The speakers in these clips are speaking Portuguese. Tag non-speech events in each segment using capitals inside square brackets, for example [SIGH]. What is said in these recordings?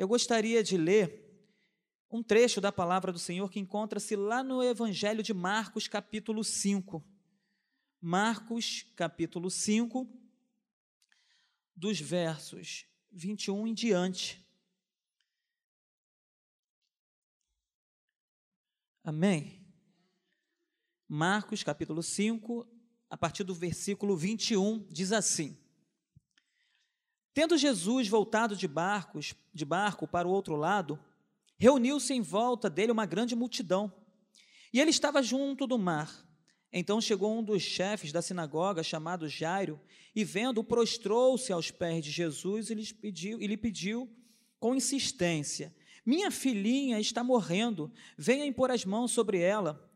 Eu gostaria de ler um trecho da palavra do Senhor que encontra-se lá no Evangelho de Marcos, capítulo 5. Marcos, capítulo 5, dos versos 21 em diante. Amém? Marcos, capítulo 5, a partir do versículo 21, diz assim: Tendo Jesus voltado de barcos, de barco para o outro lado, reuniu-se em volta dele uma grande multidão, e ele estava junto do mar. Então chegou um dos chefes da sinagoga, chamado Jairo, e vendo, prostrou-se aos pés de Jesus e lhe pediu, e lhe pediu com insistência: Minha filhinha está morrendo, venha impor as mãos sobre ela,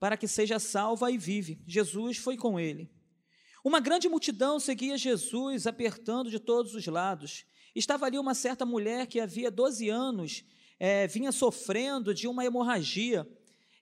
para que seja salva e vive. Jesus foi com ele. Uma grande multidão seguia Jesus, apertando de todos os lados. Estava ali uma certa mulher que havia 12 anos é, vinha sofrendo de uma hemorragia.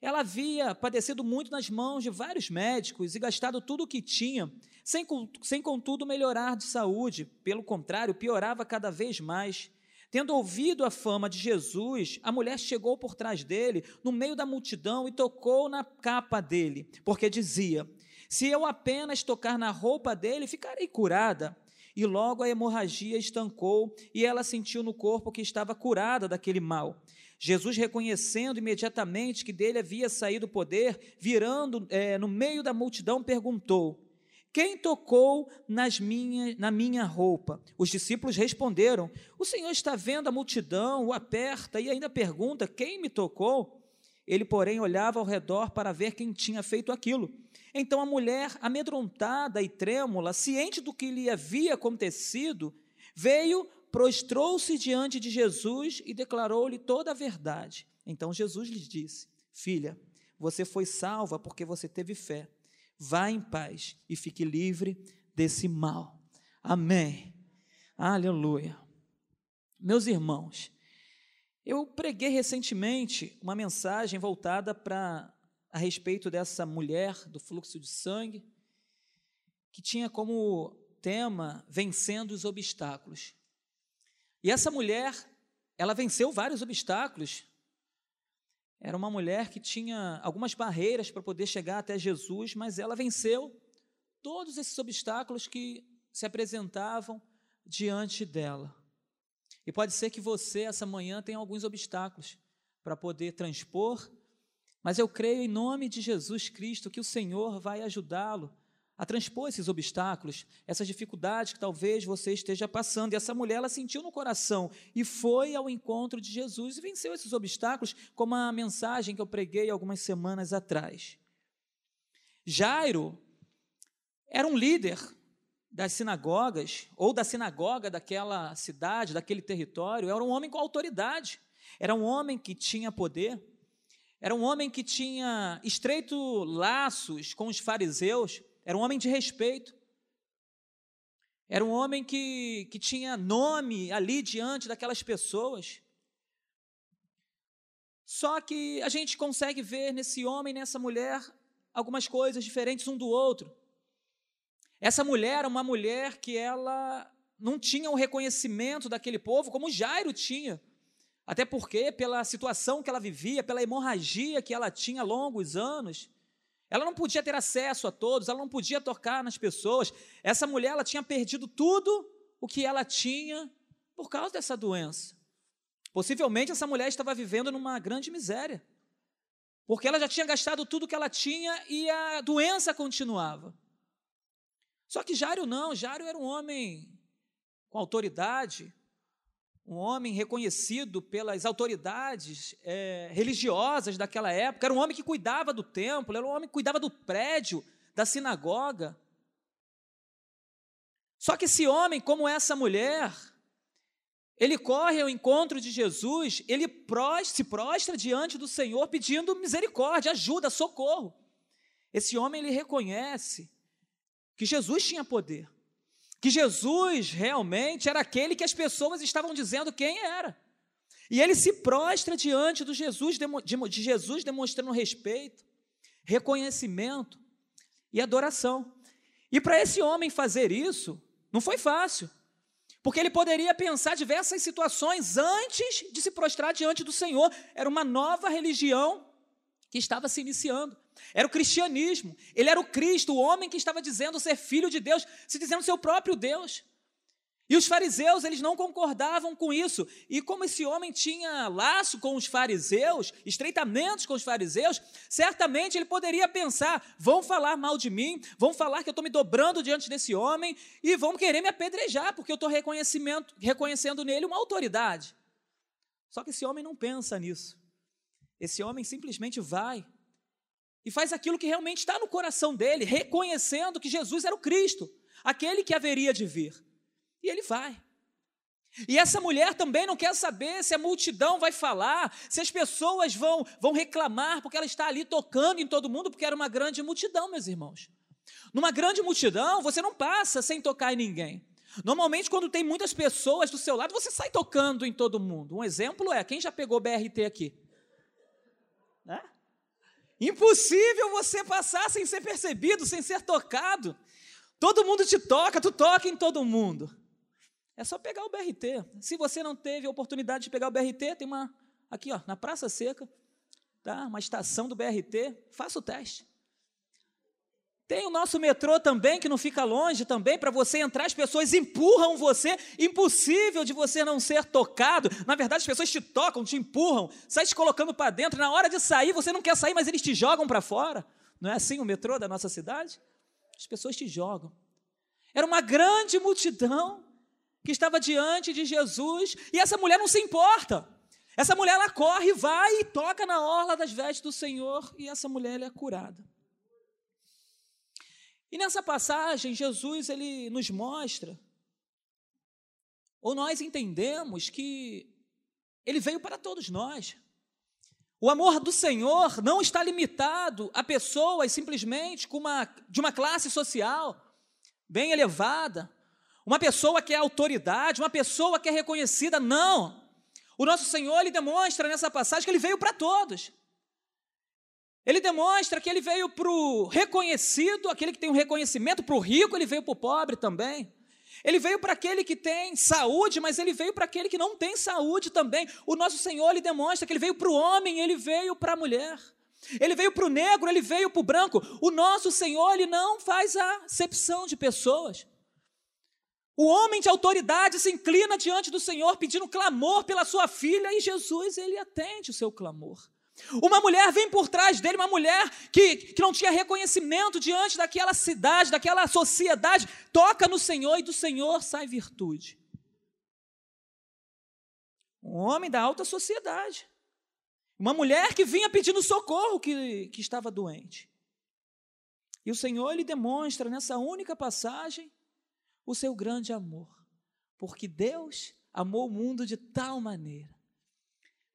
Ela havia padecido muito nas mãos de vários médicos e gastado tudo o que tinha, sem, sem contudo melhorar de saúde. Pelo contrário, piorava cada vez mais. Tendo ouvido a fama de Jesus, a mulher chegou por trás dele, no meio da multidão, e tocou na capa dele, porque dizia: se eu apenas tocar na roupa dele, ficarei curada. E logo a hemorragia estancou e ela sentiu no corpo que estava curada daquele mal. Jesus, reconhecendo imediatamente que dele havia saído o poder, virando é, no meio da multidão, perguntou: Quem tocou nas minha, na minha roupa? Os discípulos responderam: O Senhor está vendo a multidão, o aperta e ainda pergunta: Quem me tocou? Ele, porém, olhava ao redor para ver quem tinha feito aquilo. Então a mulher, amedrontada e trêmula, ciente do que lhe havia acontecido, veio, prostrou-se diante de Jesus e declarou-lhe toda a verdade. Então Jesus lhe disse: Filha, você foi salva porque você teve fé. Vá em paz e fique livre desse mal. Amém. Aleluia. Meus irmãos, eu preguei recentemente uma mensagem voltada para a respeito dessa mulher do fluxo de sangue, que tinha como tema vencendo os obstáculos. E essa mulher, ela venceu vários obstáculos. Era uma mulher que tinha algumas barreiras para poder chegar até Jesus, mas ela venceu todos esses obstáculos que se apresentavam diante dela. E pode ser que você, essa manhã, tenha alguns obstáculos para poder transpor mas eu creio em nome de Jesus Cristo que o Senhor vai ajudá-lo a transpor esses obstáculos, essas dificuldades que talvez você esteja passando. E essa mulher ela sentiu no coração e foi ao encontro de Jesus e venceu esses obstáculos, como a mensagem que eu preguei algumas semanas atrás. Jairo era um líder das sinagogas, ou da sinagoga daquela cidade, daquele território, era um homem com autoridade, era um homem que tinha poder. Era um homem que tinha estreito laços com os fariseus, era um homem de respeito. Era um homem que, que tinha nome ali diante daquelas pessoas. Só que a gente consegue ver nesse homem, nessa mulher, algumas coisas diferentes um do outro. Essa mulher era uma mulher que ela não tinha o reconhecimento daquele povo como Jairo tinha. Até porque, pela situação que ela vivia, pela hemorragia que ela tinha longos anos, ela não podia ter acesso a todos, ela não podia tocar nas pessoas. Essa mulher ela tinha perdido tudo o que ela tinha por causa dessa doença. Possivelmente essa mulher estava vivendo numa grande miséria, porque ela já tinha gastado tudo o que ela tinha e a doença continuava. Só que Jário não, Jário era um homem com autoridade, um homem reconhecido pelas autoridades é, religiosas daquela época, era um homem que cuidava do templo, era um homem que cuidava do prédio, da sinagoga. Só que esse homem, como essa mulher, ele corre ao encontro de Jesus, ele se prostra diante do Senhor pedindo misericórdia, ajuda, socorro. Esse homem ele reconhece que Jesus tinha poder que Jesus realmente era aquele que as pessoas estavam dizendo quem era. E ele se prostra diante do Jesus, de Jesus demonstrando respeito, reconhecimento e adoração. E para esse homem fazer isso, não foi fácil. Porque ele poderia pensar diversas situações antes de se prostrar diante do Senhor. Era uma nova religião que estava se iniciando. Era o cristianismo. Ele era o Cristo, o homem que estava dizendo ser filho de Deus, se dizendo seu próprio Deus. E os fariseus, eles não concordavam com isso. E como esse homem tinha laço com os fariseus, estreitamentos com os fariseus, certamente ele poderia pensar: vão falar mal de mim, vão falar que eu estou me dobrando diante desse homem e vão querer me apedrejar, porque eu estou reconhecendo nele uma autoridade. Só que esse homem não pensa nisso. Esse homem simplesmente vai e faz aquilo que realmente está no coração dele, reconhecendo que Jesus era o Cristo, aquele que haveria de vir. E ele vai. E essa mulher também não quer saber se a multidão vai falar, se as pessoas vão, vão reclamar, porque ela está ali tocando em todo mundo, porque era uma grande multidão, meus irmãos. Numa grande multidão, você não passa sem tocar em ninguém. Normalmente, quando tem muitas pessoas do seu lado, você sai tocando em todo mundo. Um exemplo é: quem já pegou BRT aqui? Né? Impossível você passar sem ser percebido, sem ser tocado. Todo mundo te toca, tu toca em todo mundo. É só pegar o BRT. Se você não teve a oportunidade de pegar o BRT, tem uma aqui, ó, na Praça Seca, tá? Uma estação do BRT, faça o teste. Tem o nosso metrô também, que não fica longe também, para você entrar, as pessoas empurram você, impossível de você não ser tocado. Na verdade, as pessoas te tocam, te empurram, sai te colocando para dentro. Na hora de sair, você não quer sair, mas eles te jogam para fora. Não é assim o metrô da nossa cidade? As pessoas te jogam. Era uma grande multidão que estava diante de Jesus, e essa mulher não se importa. Essa mulher ela corre, vai e toca na orla das vestes do Senhor, e essa mulher é curada. E nessa passagem, Jesus ele nos mostra, ou nós entendemos que ele veio para todos nós. O amor do Senhor não está limitado a pessoas simplesmente uma, de uma classe social bem elevada, uma pessoa que é autoridade, uma pessoa que é reconhecida. Não. O nosso Senhor, ele demonstra nessa passagem que ele veio para todos. Ele demonstra que ele veio para o reconhecido, aquele que tem um reconhecimento, para o rico, ele veio para o pobre também. Ele veio para aquele que tem saúde, mas ele veio para aquele que não tem saúde também. O nosso Senhor, ele demonstra que ele veio para o homem, ele veio para a mulher. Ele veio para o negro, ele veio para o branco. O nosso Senhor, ele não faz acepção de pessoas. O homem de autoridade se inclina diante do Senhor pedindo clamor pela sua filha e Jesus, ele atende o seu clamor. Uma mulher vem por trás dele, uma mulher que, que não tinha reconhecimento diante daquela cidade, daquela sociedade, toca no Senhor e do Senhor sai virtude. Um homem da alta sociedade. Uma mulher que vinha pedindo socorro, que, que estava doente. E o Senhor lhe demonstra nessa única passagem o seu grande amor, porque Deus amou o mundo de tal maneira.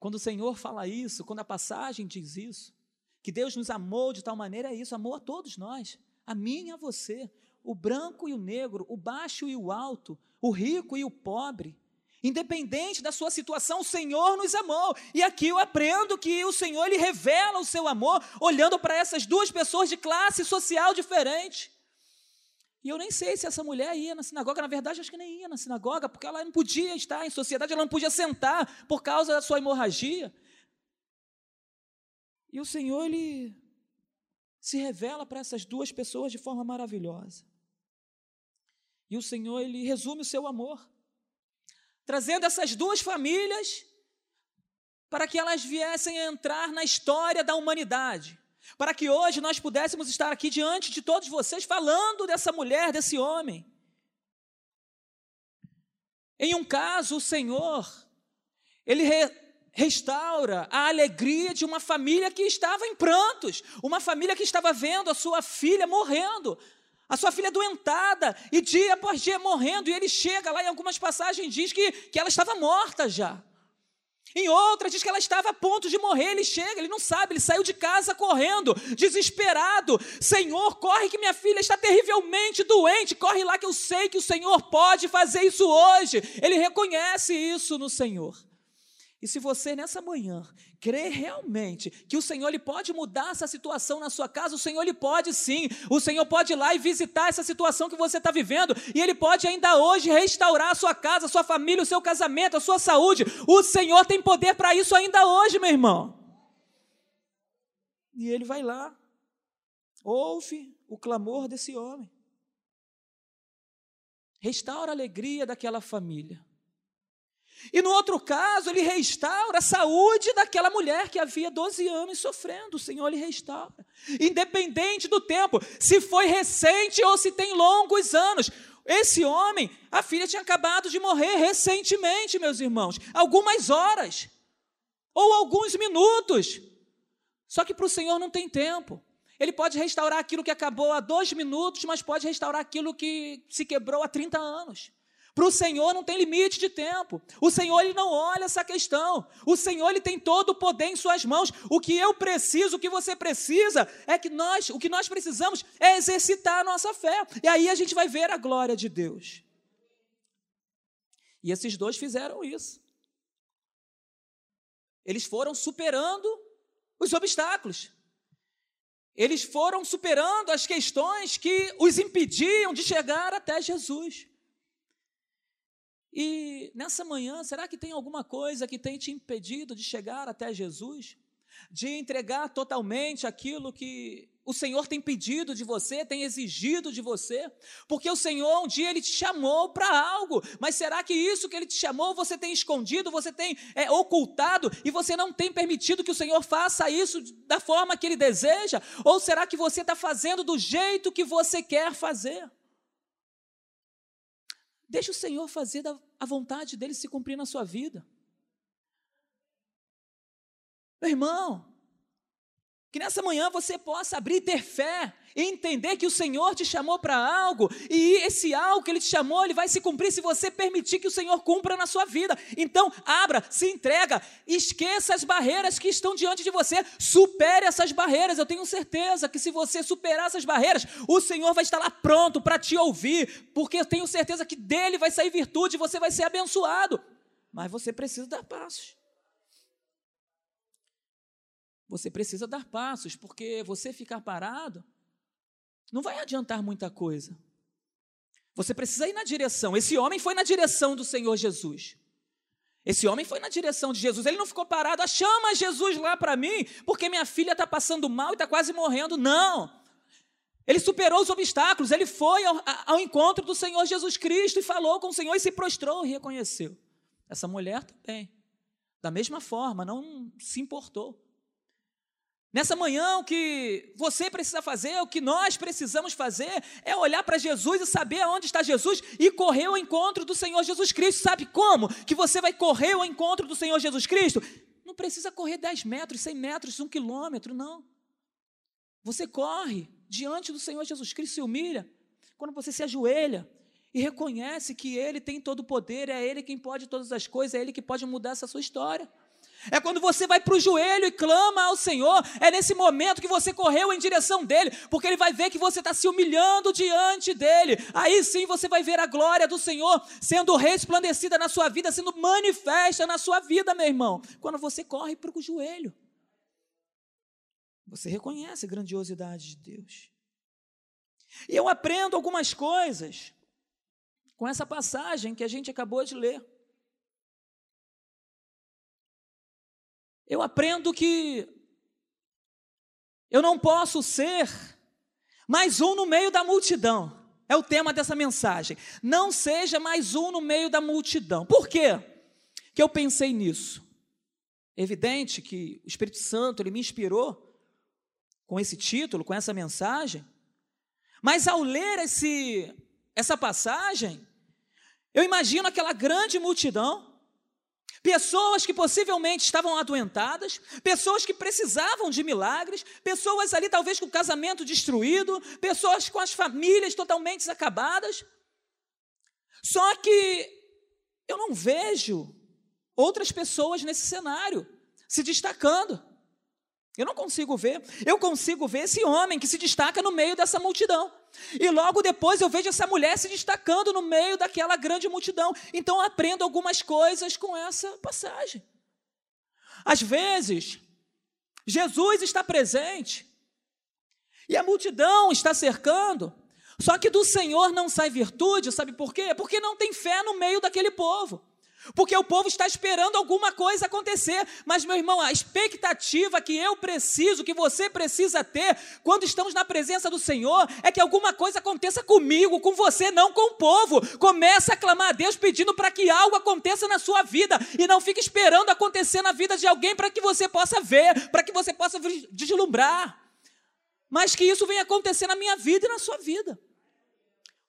Quando o Senhor fala isso, quando a passagem diz isso, que Deus nos amou de tal maneira, é isso, amou a todos nós, a mim e a você, o branco e o negro, o baixo e o alto, o rico e o pobre. Independente da sua situação, o Senhor nos amou. E aqui eu aprendo que o Senhor lhe revela o seu amor olhando para essas duas pessoas de classe social diferente. E eu nem sei se essa mulher ia na sinagoga, na verdade, acho que nem ia na sinagoga, porque ela não podia estar em sociedade, ela não podia sentar por causa da sua hemorragia. E o Senhor, Ele se revela para essas duas pessoas de forma maravilhosa. E o Senhor, Ele resume o seu amor, trazendo essas duas famílias para que elas viessem a entrar na história da humanidade para que hoje nós pudéssemos estar aqui diante de todos vocês falando dessa mulher, desse homem. Em um caso, o Senhor, ele re, restaura a alegria de uma família que estava em prantos, uma família que estava vendo a sua filha morrendo, a sua filha doentada, e dia após dia morrendo, e ele chega lá, em algumas passagens diz que, que ela estava morta já. Em outra, diz que ela estava a ponto de morrer. Ele chega, ele não sabe, ele saiu de casa correndo, desesperado. Senhor, corre que minha filha está terrivelmente doente. Corre lá que eu sei que o Senhor pode fazer isso hoje. Ele reconhece isso no Senhor. E se você nessa manhã crê realmente que o Senhor ele pode mudar essa situação na sua casa, o Senhor ele pode sim. O Senhor pode ir lá e visitar essa situação que você está vivendo, e Ele pode ainda hoje restaurar a sua casa, a sua família, o seu casamento, a sua saúde. O Senhor tem poder para isso ainda hoje, meu irmão. E ele vai lá, ouve o clamor desse homem, restaura a alegria daquela família. E no outro caso, ele restaura a saúde daquela mulher que havia 12 anos sofrendo. O Senhor lhe restaura. Independente do tempo, se foi recente ou se tem longos anos. Esse homem, a filha tinha acabado de morrer recentemente, meus irmãos. Algumas horas. Ou alguns minutos. Só que para o Senhor não tem tempo. Ele pode restaurar aquilo que acabou há dois minutos, mas pode restaurar aquilo que se quebrou há 30 anos. Para o Senhor não tem limite de tempo. O Senhor ele não olha essa questão. O Senhor ele tem todo o poder em suas mãos. O que eu preciso, o que você precisa, é que nós, o que nós precisamos é exercitar a nossa fé. E aí a gente vai ver a glória de Deus. E esses dois fizeram isso. Eles foram superando os obstáculos. Eles foram superando as questões que os impediam de chegar até Jesus. E nessa manhã, será que tem alguma coisa que tem te impedido de chegar até Jesus? De entregar totalmente aquilo que o Senhor tem pedido de você, tem exigido de você? Porque o Senhor um dia ele te chamou para algo, mas será que isso que ele te chamou você tem escondido, você tem é, ocultado e você não tem permitido que o Senhor faça isso da forma que ele deseja? Ou será que você está fazendo do jeito que você quer fazer? Deixe o Senhor fazer a vontade dele se cumprir na sua vida. Meu irmão, que nessa manhã você possa abrir e ter fé e entender que o Senhor te chamou para algo e esse algo que Ele te chamou, Ele vai se cumprir se você permitir que o Senhor cumpra na sua vida. Então, abra, se entrega, esqueça as barreiras que estão diante de você, supere essas barreiras. Eu tenho certeza que se você superar essas barreiras, o Senhor vai estar lá pronto para te ouvir, porque eu tenho certeza que dele vai sair virtude, você vai ser abençoado. Mas você precisa dar passos. Você precisa dar passos, porque você ficar parado não vai adiantar muita coisa. Você precisa ir na direção. Esse homem foi na direção do Senhor Jesus. Esse homem foi na direção de Jesus. Ele não ficou parado, ah, chama Jesus lá para mim, porque minha filha está passando mal e está quase morrendo. Não. Ele superou os obstáculos, ele foi ao, ao, encontro do Senhor Jesus Cristo e falou com o Senhor e se prostrou e reconheceu. Essa mulher também, da mesma forma, não se importou. Nessa manhã, o que você precisa fazer, o que nós precisamos fazer, é olhar para Jesus e saber aonde está Jesus e correr ao encontro do Senhor Jesus Cristo. Sabe como que você vai correr ao encontro do Senhor Jesus Cristo? Não precisa correr 10 metros, 100 metros, um quilômetro, não. Você corre diante do Senhor Jesus Cristo, se humilha. Quando você se ajoelha e reconhece que Ele tem todo o poder, é Ele quem pode todas as coisas, é Ele que pode mudar essa sua história. É quando você vai para o joelho e clama ao Senhor, é nesse momento que você correu em direção dele, porque ele vai ver que você está se humilhando diante dele. Aí sim você vai ver a glória do Senhor sendo resplandecida na sua vida, sendo manifesta na sua vida, meu irmão. Quando você corre para o joelho, você reconhece a grandiosidade de Deus. E eu aprendo algumas coisas com essa passagem que a gente acabou de ler. Eu aprendo que eu não posso ser mais um no meio da multidão. É o tema dessa mensagem. Não seja mais um no meio da multidão. Por quê que eu pensei nisso? Evidente que o Espírito Santo ele me inspirou com esse título, com essa mensagem. Mas ao ler esse, essa passagem, eu imagino aquela grande multidão Pessoas que possivelmente estavam adoentadas, pessoas que precisavam de milagres, pessoas ali talvez com o casamento destruído, pessoas com as famílias totalmente acabadas. Só que eu não vejo outras pessoas nesse cenário se destacando. Eu não consigo ver. Eu consigo ver esse homem que se destaca no meio dessa multidão. E logo depois eu vejo essa mulher se destacando no meio daquela grande multidão. Então eu aprendo algumas coisas com essa passagem. Às vezes, Jesus está presente e a multidão está cercando, só que do Senhor não sai virtude, sabe por quê? Porque não tem fé no meio daquele povo. Porque o povo está esperando alguma coisa acontecer. Mas, meu irmão, a expectativa que eu preciso, que você precisa ter, quando estamos na presença do Senhor, é que alguma coisa aconteça comigo, com você, não com o povo. Comece a clamar a Deus pedindo para que algo aconteça na sua vida. E não fique esperando acontecer na vida de alguém para que você possa ver, para que você possa deslumbrar. Mas que isso venha acontecer na minha vida e na sua vida.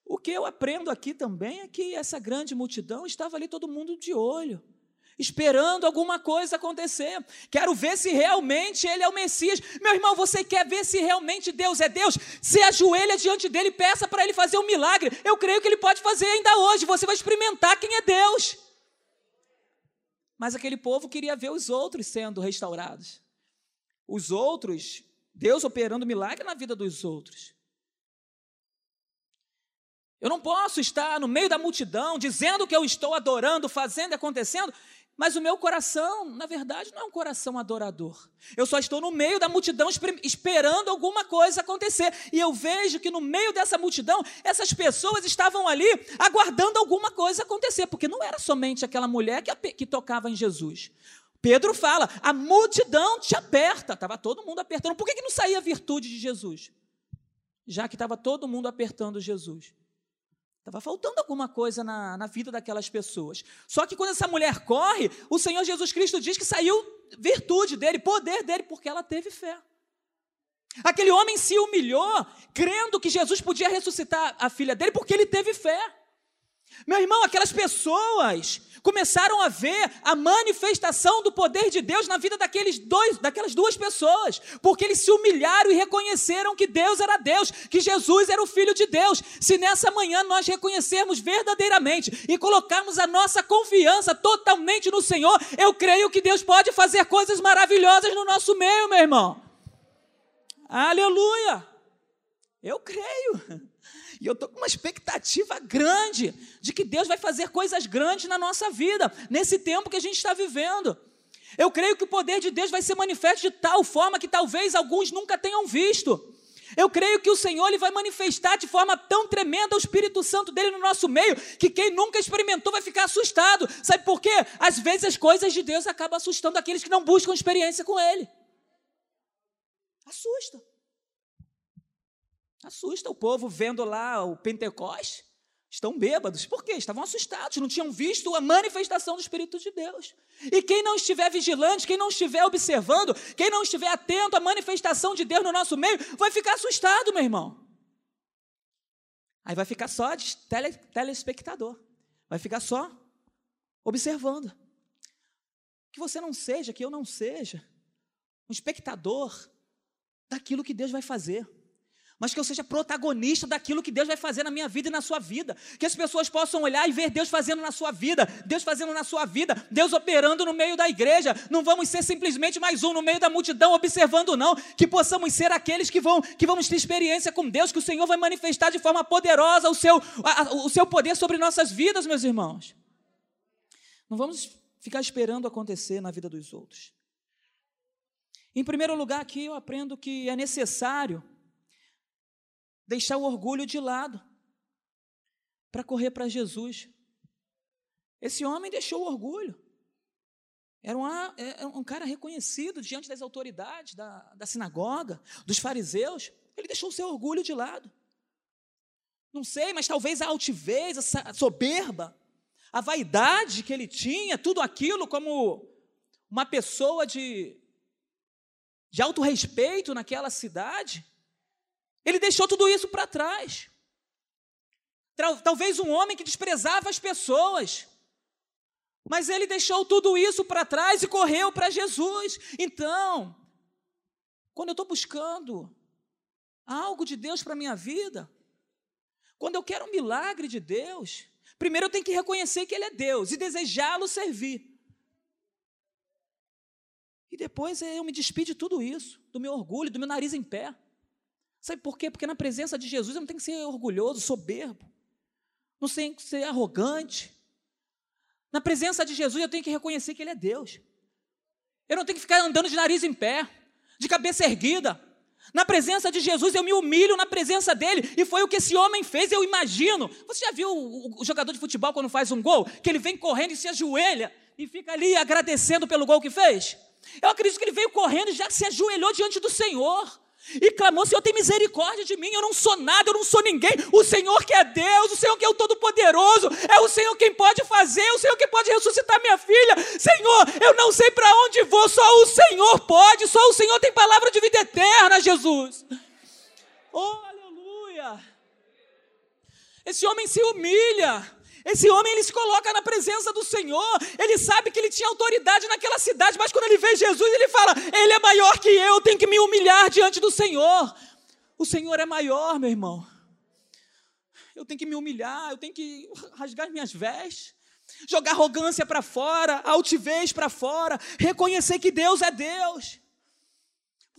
O que eu aprendo aqui também é que essa grande multidão estava ali todo mundo de olho, esperando alguma coisa acontecer. Quero ver se realmente ele é o Messias. Meu irmão, você quer ver se realmente Deus é Deus? Se ajoelha diante dele e peça para ele fazer um milagre. Eu creio que ele pode fazer ainda hoje. Você vai experimentar quem é Deus. Mas aquele povo queria ver os outros sendo restaurados. Os outros, Deus operando milagre na vida dos outros. Eu não posso estar no meio da multidão dizendo que eu estou adorando, fazendo e acontecendo, mas o meu coração, na verdade, não é um coração adorador. Eu só estou no meio da multidão esperando alguma coisa acontecer. E eu vejo que no meio dessa multidão, essas pessoas estavam ali aguardando alguma coisa acontecer, porque não era somente aquela mulher que, que tocava em Jesus. Pedro fala: a multidão te aperta. Estava todo mundo apertando. Por que, que não saía a virtude de Jesus? Já que estava todo mundo apertando Jesus. Estava faltando alguma coisa na, na vida daquelas pessoas. Só que quando essa mulher corre, o Senhor Jesus Cristo diz que saiu virtude dele, poder dele, porque ela teve fé. Aquele homem se humilhou, crendo que Jesus podia ressuscitar a filha dele, porque ele teve fé. Meu irmão, aquelas pessoas começaram a ver a manifestação do poder de Deus na vida daqueles dois, daquelas duas pessoas, porque eles se humilharam e reconheceram que Deus era Deus, que Jesus era o Filho de Deus. Se nessa manhã nós reconhecermos verdadeiramente e colocarmos a nossa confiança totalmente no Senhor, eu creio que Deus pode fazer coisas maravilhosas no nosso meio, meu irmão. Aleluia! Eu creio. E eu estou com uma expectativa grande de que Deus vai fazer coisas grandes na nossa vida, nesse tempo que a gente está vivendo. Eu creio que o poder de Deus vai ser manifesto de tal forma que talvez alguns nunca tenham visto. Eu creio que o Senhor ele vai manifestar de forma tão tremenda o Espírito Santo dele no nosso meio, que quem nunca experimentou vai ficar assustado. Sabe por quê? Às vezes as coisas de Deus acabam assustando aqueles que não buscam experiência com Ele. Assusta. Assusta o povo vendo lá o Pentecoste. Estão bêbados. Por quê? Estavam assustados, não tinham visto a manifestação do Espírito de Deus. E quem não estiver vigilante, quem não estiver observando, quem não estiver atento à manifestação de Deus no nosso meio, vai ficar assustado, meu irmão. Aí vai ficar só de tele, telespectador. Vai ficar só observando. Que você não seja, que eu não seja um espectador daquilo que Deus vai fazer mas que eu seja protagonista daquilo que Deus vai fazer na minha vida e na sua vida. Que as pessoas possam olhar e ver Deus fazendo na sua vida, Deus fazendo na sua vida, Deus operando no meio da igreja. Não vamos ser simplesmente mais um no meio da multidão observando, não. Que possamos ser aqueles que vão que vamos ter experiência com Deus, que o Senhor vai manifestar de forma poderosa o seu, a, o seu poder sobre nossas vidas, meus irmãos. Não vamos ficar esperando acontecer na vida dos outros. Em primeiro lugar, aqui eu aprendo que é necessário deixar o orgulho de lado para correr para Jesus. Esse homem deixou o orgulho. Era um, era um cara reconhecido diante das autoridades da, da sinagoga, dos fariseus. Ele deixou o seu orgulho de lado. Não sei, mas talvez a altivez, a soberba, a vaidade que ele tinha, tudo aquilo como uma pessoa de, de alto respeito naquela cidade, ele deixou tudo isso para trás. Talvez um homem que desprezava as pessoas. Mas ele deixou tudo isso para trás e correu para Jesus. Então, quando eu estou buscando algo de Deus para a minha vida, quando eu quero um milagre de Deus, primeiro eu tenho que reconhecer que Ele é Deus e desejá-lo servir. E depois eu me despido de tudo isso, do meu orgulho, do meu nariz em pé. Sabe por quê? Porque na presença de Jesus eu não tenho que ser orgulhoso, soberbo, não tenho que ser arrogante. Na presença de Jesus eu tenho que reconhecer que Ele é Deus. Eu não tenho que ficar andando de nariz em pé, de cabeça erguida. Na presença de Jesus, eu me humilho na presença dele. E foi o que esse homem fez, eu imagino. Você já viu o, o jogador de futebol quando faz um gol? Que ele vem correndo e se ajoelha e fica ali agradecendo pelo gol que fez? Eu acredito que ele veio correndo e já se ajoelhou diante do Senhor. E clamou: Senhor, tem misericórdia de mim. Eu não sou nada, eu não sou ninguém. O Senhor que é Deus, o Senhor que é o Todo-Poderoso, é o Senhor quem pode fazer, o Senhor que pode ressuscitar minha filha. Senhor, eu não sei para onde vou, só o Senhor pode, só o Senhor tem palavra de vida eterna, Jesus. Oh, aleluia. Esse homem se humilha. Esse homem ele se coloca na presença do Senhor, ele sabe que ele tinha autoridade naquela cidade, mas quando ele vê Jesus, ele fala: Ele é maior que eu, tenho que me humilhar diante do Senhor. O Senhor é maior, meu irmão. Eu tenho que me humilhar, eu tenho que rasgar minhas vestes, jogar arrogância para fora, altivez para fora, reconhecer que Deus é Deus.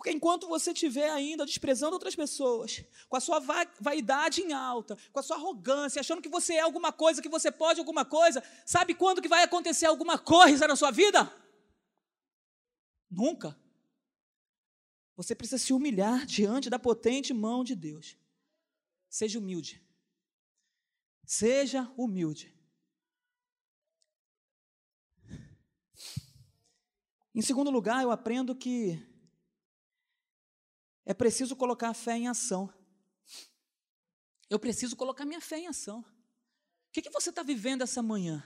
Porque enquanto você estiver ainda desprezando outras pessoas, com a sua vaidade em alta, com a sua arrogância, achando que você é alguma coisa, que você pode alguma coisa, sabe quando que vai acontecer alguma coisa na sua vida? Nunca. Você precisa se humilhar diante da potente mão de Deus. Seja humilde. Seja humilde. Em segundo lugar, eu aprendo que é preciso colocar a fé em ação. Eu preciso colocar minha fé em ação. O que, que você está vivendo essa manhã?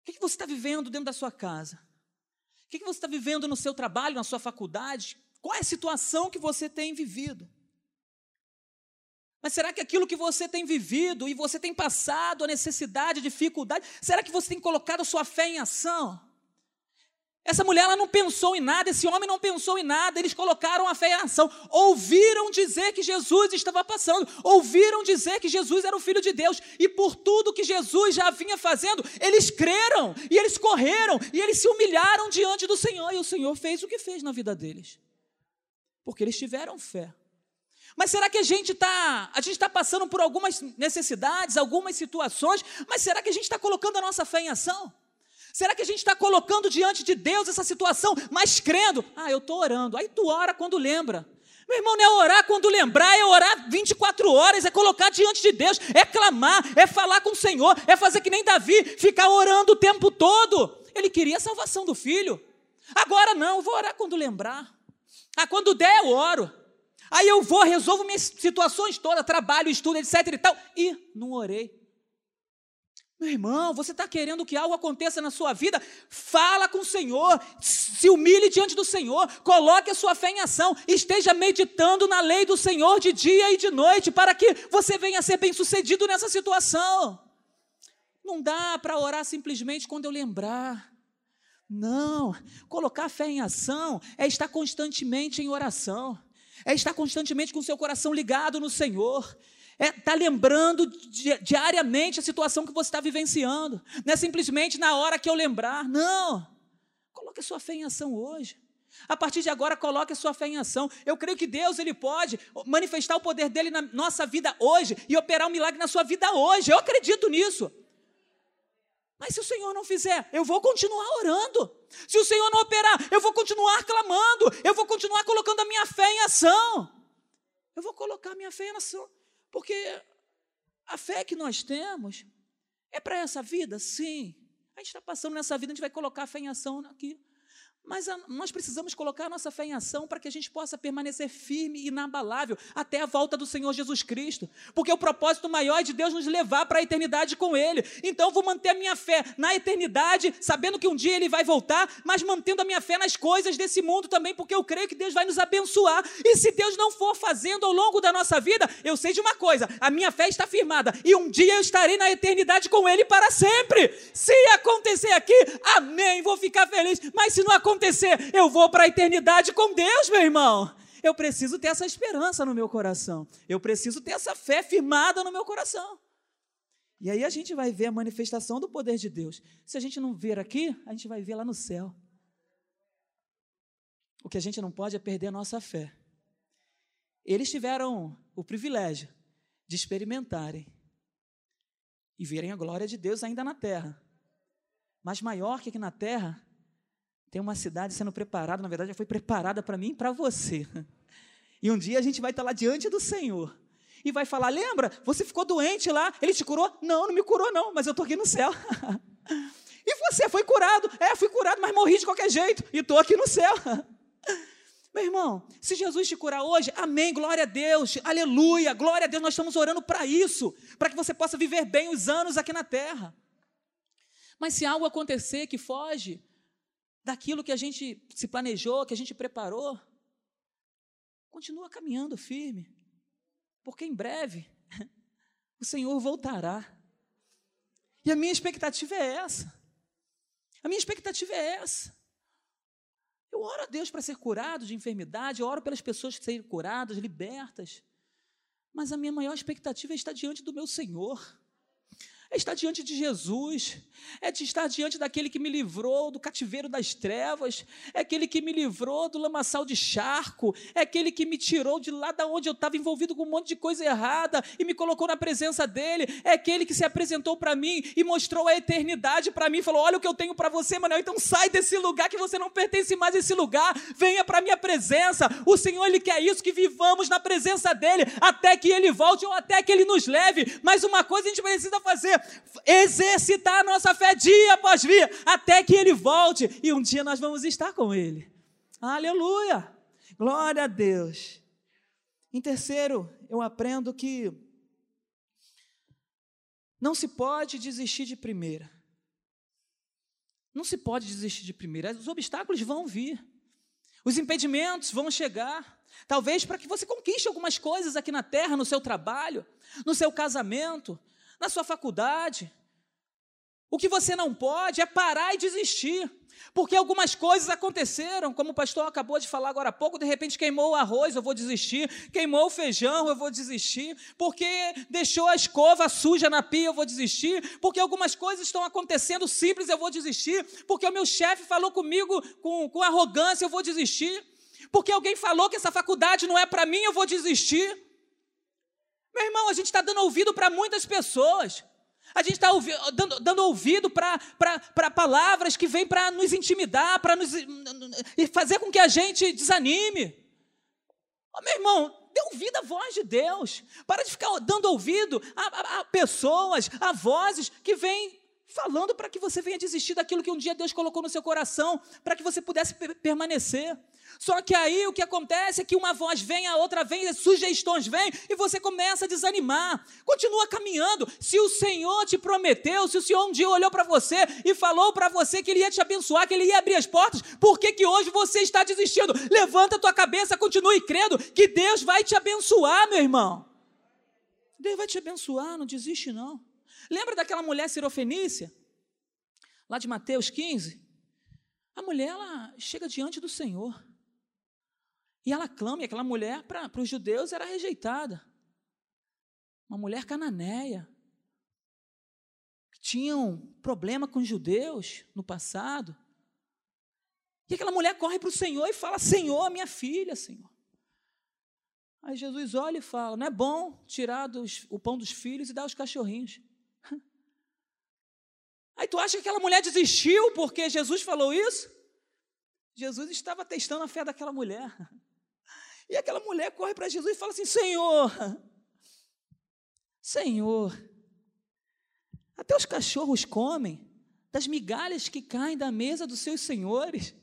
O que, que você está vivendo dentro da sua casa? O que, que você está vivendo no seu trabalho, na sua faculdade? Qual é a situação que você tem vivido? Mas será que aquilo que você tem vivido e você tem passado, a necessidade, a dificuldade, será que você tem colocado a sua fé em ação? Essa mulher ela não pensou em nada, esse homem não pensou em nada, eles colocaram a fé em ação. Ouviram dizer que Jesus estava passando, ouviram dizer que Jesus era o Filho de Deus, e por tudo que Jesus já vinha fazendo, eles creram, e eles correram, e eles se humilharam diante do Senhor, e o Senhor fez o que fez na vida deles, porque eles tiveram fé. Mas será que a gente está, a gente está passando por algumas necessidades, algumas situações, mas será que a gente está colocando a nossa fé em ação? Será que a gente está colocando diante de Deus essa situação, mas crendo? Ah, eu estou orando. Aí tu ora quando lembra. Meu irmão, não é orar quando lembrar, é orar 24 horas, é colocar diante de Deus, é clamar, é falar com o Senhor, é fazer que nem Davi, ficar orando o tempo todo. Ele queria a salvação do filho. Agora não, eu vou orar quando lembrar. Ah, quando der, eu oro. Aí eu vou, resolvo minhas situações todas, trabalho, estudo, etc e tal. E não orei. Meu irmão, você está querendo que algo aconteça na sua vida? Fala com o Senhor, se humilhe diante do Senhor, coloque a sua fé em ação, esteja meditando na lei do Senhor de dia e de noite, para que você venha a ser bem sucedido nessa situação. Não dá para orar simplesmente quando eu lembrar. Não, colocar a fé em ação é estar constantemente em oração, é estar constantemente com o seu coração ligado no Senhor, é estar tá lembrando diariamente a situação que você está vivenciando. Não é simplesmente na hora que eu lembrar. Não. Coloque a sua fé em ação hoje. A partir de agora, coloque a sua fé em ação. Eu creio que Deus ele pode manifestar o poder dele na nossa vida hoje e operar um milagre na sua vida hoje. Eu acredito nisso. Mas se o Senhor não fizer, eu vou continuar orando. Se o Senhor não operar, eu vou continuar clamando. Eu vou continuar colocando a minha fé em ação. Eu vou colocar a minha fé em ação. Porque a fé que nós temos é para essa vida? Sim. A gente está passando nessa vida, a gente vai colocar a fé em ação aqui. Mas a, nós precisamos colocar a nossa fé em ação para que a gente possa permanecer firme e inabalável até a volta do Senhor Jesus Cristo. Porque o propósito maior é de Deus nos levar para a eternidade com Ele. Então, vou manter a minha fé na eternidade, sabendo que um dia Ele vai voltar, mas mantendo a minha fé nas coisas desse mundo também, porque eu creio que Deus vai nos abençoar. E se Deus não for fazendo ao longo da nossa vida, eu sei de uma coisa: a minha fé está firmada. E um dia eu estarei na eternidade com Ele para sempre. Se acontecer aqui, amém, vou ficar feliz. Mas se não acontecer, acontecer, eu vou para a eternidade com Deus, meu irmão. Eu preciso ter essa esperança no meu coração. Eu preciso ter essa fé firmada no meu coração. E aí a gente vai ver a manifestação do poder de Deus. Se a gente não ver aqui, a gente vai ver lá no céu. O que a gente não pode é perder a nossa fé. Eles tiveram o privilégio de experimentarem e verem a glória de Deus ainda na terra. Mas maior que aqui na terra tem uma cidade sendo preparada, na verdade já foi preparada para mim e para você. [LAUGHS] E um dia a gente vai estar lá diante do Senhor e vai falar: lembra, você ficou doente lá, ele te curou? Não, não me curou, não, mas eu estou aqui no céu. [LAUGHS] e você foi curado? É, fui curado, mas morri de qualquer jeito e estou aqui no céu. [LAUGHS] Meu irmão, se Jesus te curar hoje, amém, glória a Deus, aleluia, glória a Deus, nós estamos orando para isso, para que você possa viver bem os anos aqui na terra. Mas se algo acontecer que foge daquilo que a gente se planejou, que a gente preparou, continua caminhando firme, porque em breve [LAUGHS] o Senhor voltará. E a minha expectativa é essa. A minha expectativa é essa. Eu oro a Deus para ser curado de enfermidade, eu oro pelas pessoas que serem curadas, libertas. Mas a minha maior expectativa é estar diante do meu Senhor é estar diante de Jesus, é de estar diante daquele que me livrou do cativeiro das trevas, é aquele que me livrou do lamaçal de charco, é aquele que me tirou de lá da onde eu estava envolvido com um monte de coisa errada e me colocou na presença dele, é aquele que se apresentou para mim e mostrou a eternidade para mim, falou: Olha o que eu tenho para você, Manuel, então sai desse lugar que você não pertence mais a esse lugar, venha para minha presença. O Senhor, Ele quer isso, que vivamos na presença dele até que Ele volte ou até que Ele nos leve. Mas uma coisa a gente precisa fazer exercitar a nossa fé dia após dia, até que Ele volte e um dia nós vamos estar com Ele. Aleluia! Glória a Deus. Em terceiro, eu aprendo que não se pode desistir de primeira. Não se pode desistir de primeira. Os obstáculos vão vir. Os impedimentos vão chegar. Talvez para que você conquiste algumas coisas aqui na terra, no seu trabalho, no seu casamento, na sua faculdade. O que você não pode é parar e desistir. Porque algumas coisas aconteceram, como o pastor acabou de falar agora há pouco, de repente queimou o arroz, eu vou desistir, queimou o feijão, eu vou desistir, porque deixou a escova suja na pia, eu vou desistir, porque algumas coisas estão acontecendo simples, eu vou desistir, porque o meu chefe falou comigo com, com arrogância, eu vou desistir, porque alguém falou que essa faculdade não é para mim, eu vou desistir. Meu irmão, a gente está dando ouvido para muitas pessoas. A gente está dando, dando, ouvido para palavras que vêm para nos intimidar, para nos e fazer com que a gente desanime. Oh, meu irmão, dê ouvido à voz de Deus. Para de ficar dando ouvido a, a, a pessoas, a vozes que vêm falando para que você venha desistir daquilo que um dia Deus colocou no seu coração, para que você pudesse permanecer. Só que aí o que acontece é que uma voz vem, a outra vem, sugestões vêm e você começa a desanimar. Continua caminhando. Se o Senhor te prometeu, se o Senhor um dia olhou para você e falou para você que Ele ia te abençoar, que Ele ia abrir as portas, por que, que hoje você está desistindo? Levanta a tua cabeça, continue crendo que Deus vai te abençoar, meu irmão. Deus vai te abençoar, não desiste não. Lembra daquela mulher sirofenícia? Lá de Mateus 15? A mulher, ela chega diante do Senhor. E ela clama, e aquela mulher, para os judeus, era rejeitada. Uma mulher cananeia. Que tinha um problema com os judeus no passado. E aquela mulher corre para o Senhor e fala: Senhor, minha filha, Senhor. Aí Jesus olha e fala: Não é bom tirar dos, o pão dos filhos e dar aos cachorrinhos. [LAUGHS] Aí tu acha que aquela mulher desistiu porque Jesus falou isso? Jesus estava testando a fé daquela mulher. [LAUGHS] E aquela mulher corre para Jesus e fala assim: Senhor, Senhor, até os cachorros comem das migalhas que caem da mesa dos seus senhores.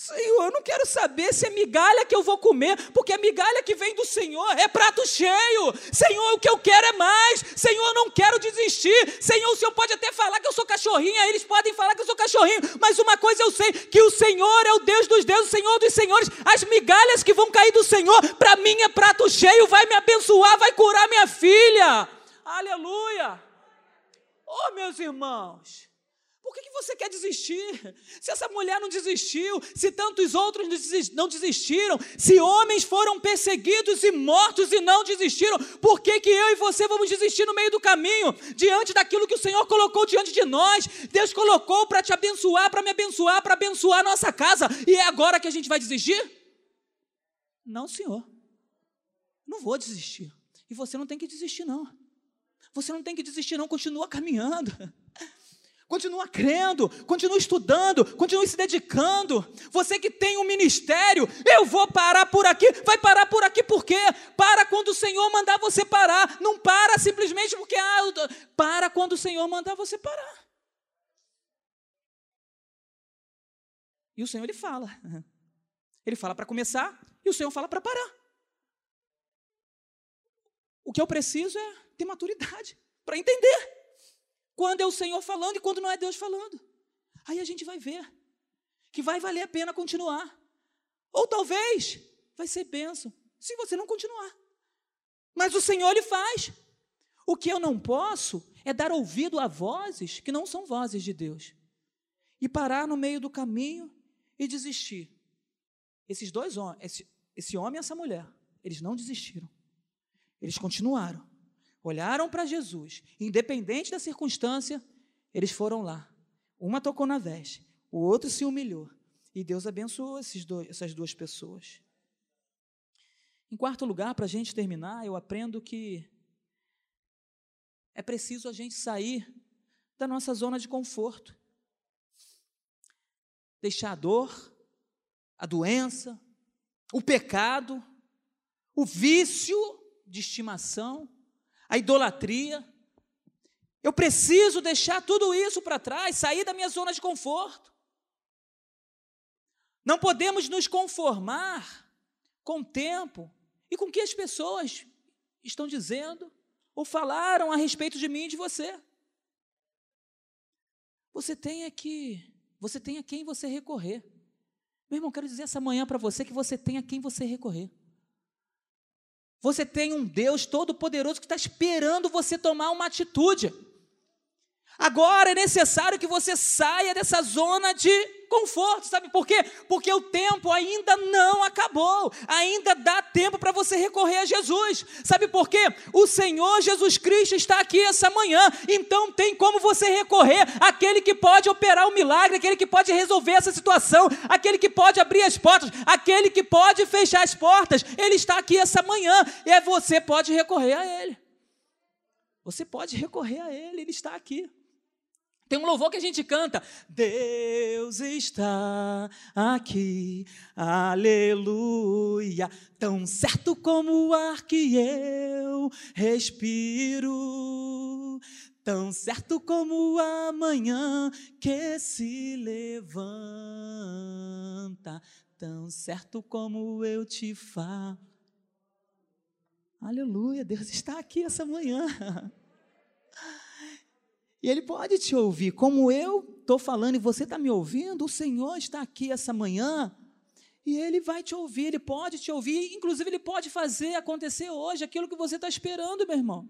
Senhor, eu não quero saber se é migalha que eu vou comer, porque a migalha que vem do Senhor é prato cheio. Senhor, o que eu quero é mais. Senhor, eu não quero desistir. Senhor, o Senhor pode até falar que eu sou cachorrinha, eles podem falar que eu sou cachorrinho, mas uma coisa eu sei: que o Senhor é o Deus dos deuses, o Senhor dos senhores. As migalhas que vão cair do Senhor, para mim é prato cheio, vai me abençoar, vai curar minha filha. Aleluia. Oh, meus irmãos. Por que, que você quer desistir? Se essa mulher não desistiu, se tantos outros não desistiram, se homens foram perseguidos e mortos e não desistiram, por que, que eu e você vamos desistir no meio do caminho, diante daquilo que o Senhor colocou diante de nós? Deus colocou para te abençoar, para me abençoar, para abençoar a nossa casa, e é agora que a gente vai desistir? Não, Senhor, não vou desistir. E você não tem que desistir, não. Você não tem que desistir, não, continua caminhando. Continua crendo, continue estudando, continue se dedicando. Você que tem um ministério, eu vou parar por aqui. Vai parar por aqui por quê? Para quando o Senhor mandar você parar. Não para simplesmente porque ah, para quando o Senhor mandar você parar. E o Senhor ele fala. [LAUGHS] Ele fala para começar e o Senhor fala para parar. O que eu preciso é ter maturidade para entender quando é o Senhor falando e quando não é Deus falando. Aí a gente vai ver que vai valer a pena continuar. Ou talvez vai ser bênção se você não continuar. Mas o Senhor lhe faz. O que eu não posso é dar ouvido a vozes que não são vozes de Deus. E parar no meio do caminho e desistir. Esses dois homens, esse, esse homem e essa mulher, eles não desistiram. Eles continuaram olharam para Jesus, independente da circunstância, eles foram lá. Uma tocou na veste, o outro se humilhou. E Deus abençoou dois, essas duas pessoas. Em quarto lugar, para a gente terminar, eu aprendo que é preciso a gente sair da nossa zona de conforto. Deixar a dor, a doença, o pecado, o vício de estimação, a idolatria. Eu preciso deixar tudo isso para trás, sair da minha zona de conforto. Não podemos nos conformar com o tempo e com o que as pessoas estão dizendo ou falaram a respeito de mim e de você. Você tem aqui, você tem a quem você recorrer. Meu irmão, quero dizer essa manhã para você que você tem a quem você recorrer. Você tem um Deus todo-poderoso que está esperando você tomar uma atitude. Agora é necessário que você saia dessa zona de conforto, sabe por quê? Porque o tempo ainda não acabou, ainda dá tempo para você recorrer a Jesus, sabe por quê? O Senhor Jesus Cristo está aqui essa manhã, então tem como você recorrer àquele que pode operar o milagre, aquele que pode resolver essa situação, aquele que pode abrir as portas, aquele que pode fechar as portas, ele está aqui essa manhã e você pode recorrer a ele. Você pode recorrer a ele, ele está aqui. Tem um louvor que a gente canta. Deus está aqui, aleluia. Tão certo como o ar que eu respiro, tão certo como o amanhã que se levanta, tão certo como eu te falo. Aleluia, Deus está aqui essa manhã. [LAUGHS] E Ele pode te ouvir, como eu estou falando e você está me ouvindo, o Senhor está aqui essa manhã e Ele vai te ouvir, Ele pode te ouvir, inclusive Ele pode fazer acontecer hoje aquilo que você está esperando, meu irmão.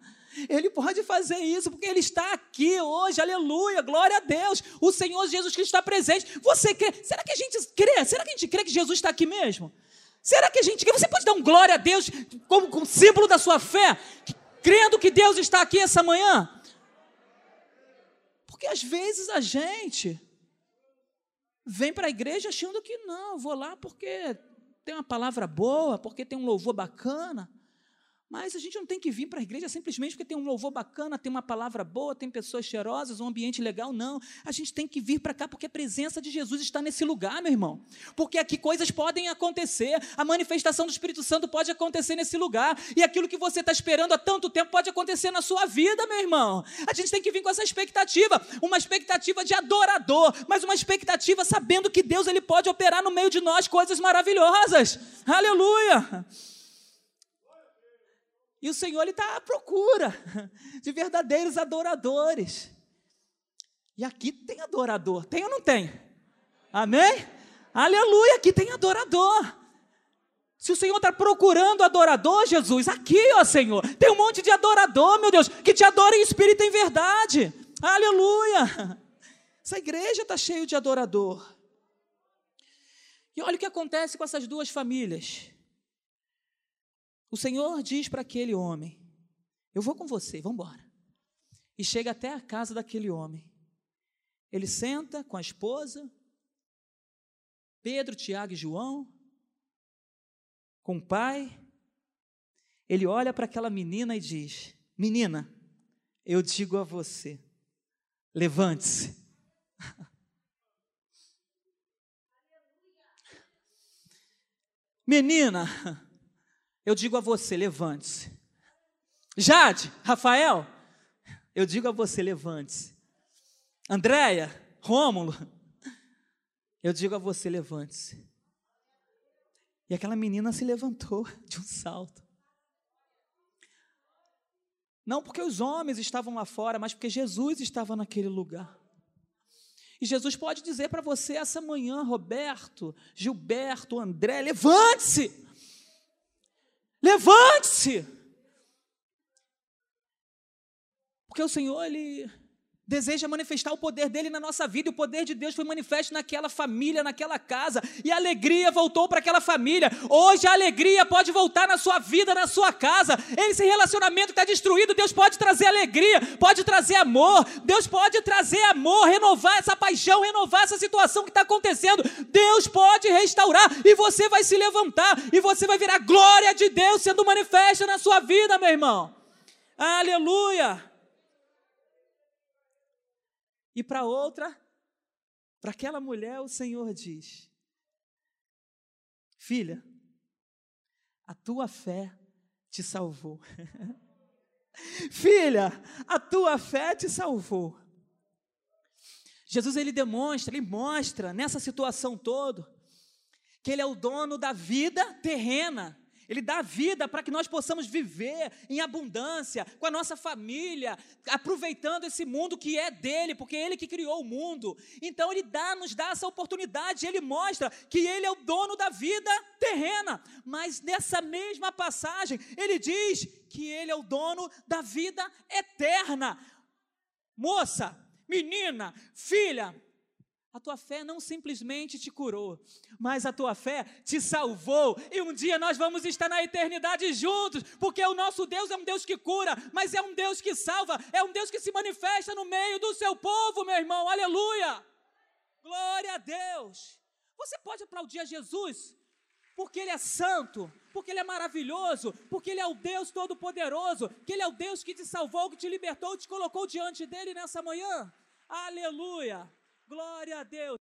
Ele pode fazer isso, porque Ele está aqui hoje, aleluia, glória a Deus. O Senhor Jesus Cristo está presente. Você crê? Será que a gente crê? Será que a gente crê que Jesus está aqui mesmo? Será que a gente crê? Você pode dar um glória a Deus como, como símbolo da sua fé, crendo que Deus está aqui essa manhã? Porque às vezes a gente vem para a igreja achando que não, vou lá porque tem uma palavra boa, porque tem um louvor bacana. Mas a gente não tem que vir para a igreja simplesmente porque tem um louvor bacana, tem uma palavra boa, tem pessoas cheirosas, um ambiente legal. Não. A gente tem que vir para cá porque a presença de Jesus está nesse lugar, meu irmão. Porque aqui coisas podem acontecer. A manifestação do Espírito Santo pode acontecer nesse lugar. E aquilo que você está esperando há tanto tempo pode acontecer na sua vida, meu irmão. A gente tem que vir com essa expectativa. Uma expectativa de adorador, mas uma expectativa sabendo que Deus ele pode operar no meio de nós coisas maravilhosas. Aleluia! E o Senhor está à procura [LAUGHS] de verdadeiros adoradores. E aqui tem adorador, tem ou não tem? Amém? Aleluia, aqui tem adorador. Se o Senhor está procurando adorador, Jesus, aqui, ó Senhor, tem um monte de adorador, meu Deus, que te adora em espírito e em verdade. Aleluia. Essa igreja está cheia de adorador. E olha o que acontece com essas duas famílias. O Senhor diz para aquele homem: Eu vou com você, vamos embora. E chega até a casa daquele homem. Ele senta com a esposa, Pedro, Tiago e João, com o pai. Ele olha para aquela menina e diz: Menina, eu digo a você, levante-se. [LAUGHS] Menina, eu digo a você, levante-se. Jade, Rafael, eu digo a você, levante-se. Andréia, Rômulo, eu digo a você, levante-se. E aquela menina se levantou de um salto. Não porque os homens estavam lá fora, mas porque Jesus estava naquele lugar. E Jesus pode dizer para você essa manhã, Roberto, Gilberto, André, levante-se! Levante-se! Porque o Senhor, Ele deseja manifestar o poder dele na nossa vida, e o poder de Deus foi manifesto naquela família, naquela casa, e a alegria voltou para aquela família. Hoje a alegria pode voltar na sua vida, na sua casa. Esse relacionamento está destruído, Deus pode trazer alegria, pode trazer amor, Deus pode trazer amor, renovar essa paixão, renovar essa situação que está acontecendo. Deus pode restaurar, e você vai se levantar, e você vai ver a glória de Deus sendo manifesta na sua vida, meu irmão. Aleluia! E para outra, para aquela mulher, o Senhor diz: Filha, a tua fé te salvou. [LAUGHS] Filha, a tua fé te salvou. Jesus ele demonstra, ele mostra nessa situação toda que ele é o dono da vida terrena ele dá vida para que nós possamos viver em abundância com a nossa família, aproveitando esse mundo que é dele, porque é ele que criou o mundo. Então ele dá, nos dá essa oportunidade, ele mostra que ele é o dono da vida terrena. Mas nessa mesma passagem, ele diz que ele é o dono da vida eterna. Moça, menina, filha, a tua fé não simplesmente te curou, mas a tua fé te salvou. E um dia nós vamos estar na eternidade juntos, porque o nosso Deus é um Deus que cura, mas é um Deus que salva, é um Deus que se manifesta no meio do seu povo, meu irmão. Aleluia! Glória a Deus. Você pode aplaudir a Jesus, porque Ele é santo, porque Ele é maravilhoso, porque Ele é o Deus Todo-Poderoso, que Ele é o Deus que te salvou, que te libertou, te colocou diante dele nessa manhã. Aleluia! Glória a Deus.